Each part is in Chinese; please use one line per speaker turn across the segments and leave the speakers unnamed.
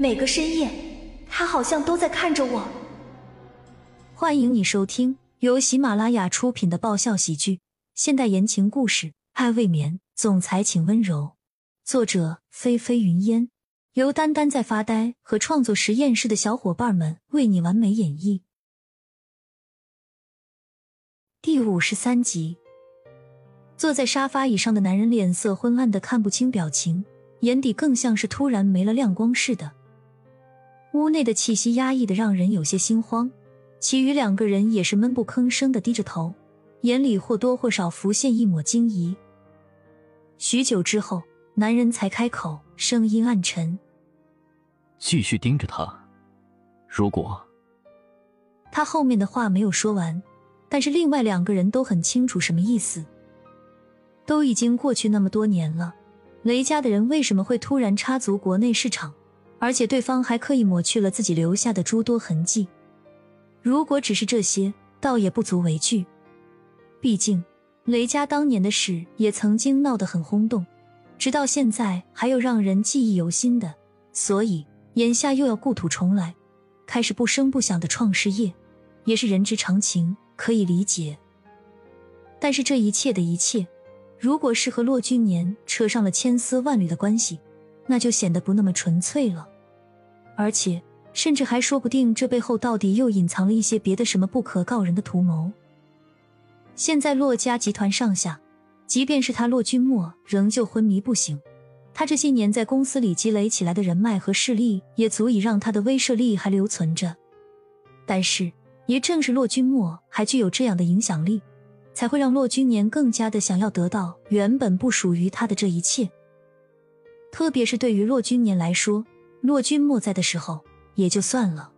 每个深夜，他好像都在看着我。
欢迎你收听由喜马拉雅出品的爆笑喜剧、现代言情故事《爱未眠》，总裁请温柔。作者：菲菲云烟，由丹丹在发呆和创作实验室的小伙伴们为你完美演绎。第五十三集，坐在沙发椅上的男人脸色昏暗的看不清表情，眼底更像是突然没了亮光似的。屋内的气息压抑的让人有些心慌，其余两个人也是闷不吭声的低着头，眼里或多或少浮现一抹惊疑。许久之后，男人才开口，声音暗沉：“
继续盯着他，如果……”
他后面的话没有说完。但是另外两个人都很清楚什么意思。都已经过去那么多年了，雷家的人为什么会突然插足国内市场？而且对方还刻意抹去了自己留下的诸多痕迹。如果只是这些，倒也不足为惧。毕竟雷家当年的事也曾经闹得很轰动，直到现在还有让人记忆犹新的。所以眼下又要故土重来，开始不声不响的创事业，也是人之常情。可以理解，但是这一切的一切，如果是和骆君年扯上了千丝万缕的关系，那就显得不那么纯粹了。而且，甚至还说不定这背后到底又隐藏了一些别的什么不可告人的图谋。现在洛家集团上下，即便是他洛君墨仍旧昏迷不醒，他这些年在公司里积累起来的人脉和势力，也足以让他的威慑力还留存着。但是。也正是洛君墨还具有这样的影响力，才会让洛君年更加的想要得到原本不属于他的这一切。特别是对于骆君年来说，骆君莫在的时候也就算了，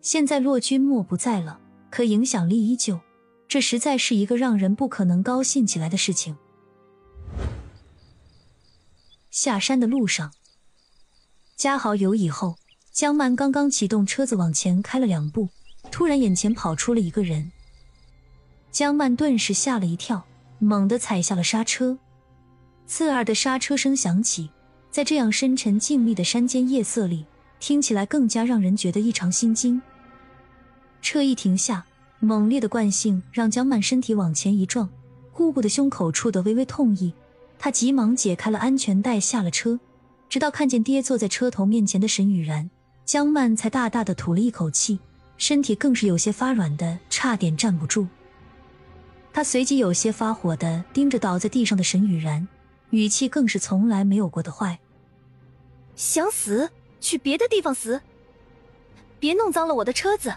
现在骆君莫不在了，可影响力依旧，这实在是一个让人不可能高兴起来的事情。下山的路上，加好油以后，江曼刚刚启动车子往前开了两步。突然，眼前跑出了一个人，江曼顿时吓了一跳，猛地踩下了刹车。刺耳的刹车声响起，在这样深沉静谧的山间夜色里，听起来更加让人觉得异常心惊。车一停下，猛烈的惯性让江曼身体往前一撞，顾不得胸口处的微微痛意，她急忙解开了安全带，下了车。直到看见爹坐在车头面前的沈雨然，江曼才大大的吐了一口气。身体更是有些发软的，差点站不住。他随即有些发火的盯着倒在地上的沈雨然，语气更是从来没有过的坏：“
想死，去别的地方死，别弄脏了我的车子。”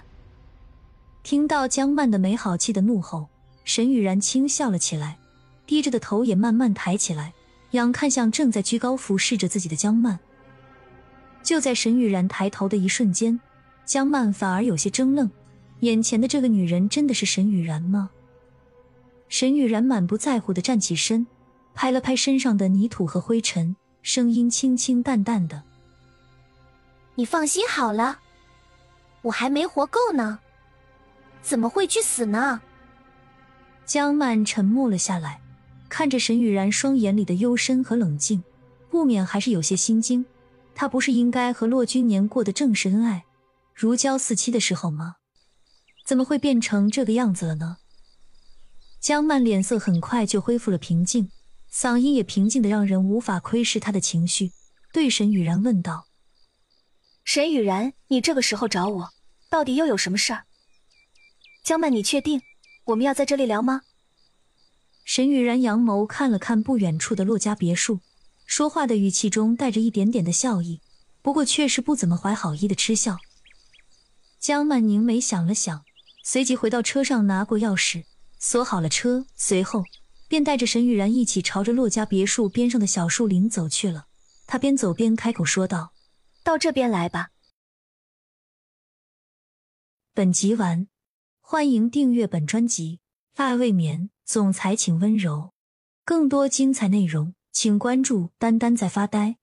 听到江曼的没好气的怒吼，沈雨然轻笑了起来，低着的头也慢慢抬起来，仰看向正在居高俯视着自己的江曼。就在沈雨然抬头的一瞬间。江曼反而有些怔愣，眼前的这个女人真的是沈雨然吗？沈雨然满不在乎的站起身，拍了拍身上的泥土和灰尘，声音清清淡淡的：“
你放心好了，我还没活够呢，怎么会去死呢？”
江曼沉默了下来，看着沈雨然双眼里的幽深和冷静，不免还是有些心惊。他不是应该和骆君年过得正是恩爱？如胶似漆的时候吗？怎么会变成这个样子了呢？江曼脸色很快就恢复了平静，嗓音也平静的让人无法窥视他的情绪，对沈雨然问道：“
沈雨然，你这个时候找我，到底又有什么事儿？”江曼，你确定我们要在这里聊吗？
沈雨然扬眸看了看不远处的骆家别墅，说话的语气中带着一点点的笑意，不过却是不怎么怀好意的嗤笑。江曼凝眉想了想，随即回到车上拿过钥匙，锁好了车，随后便带着沈雨然一起朝着洛家别墅边上的小树林走去了。他边走边开口说道：“
到这边来吧。”
本集完，欢迎订阅本专辑《爱未眠》，总裁请温柔。更多精彩内容，请关注“丹丹在发呆”。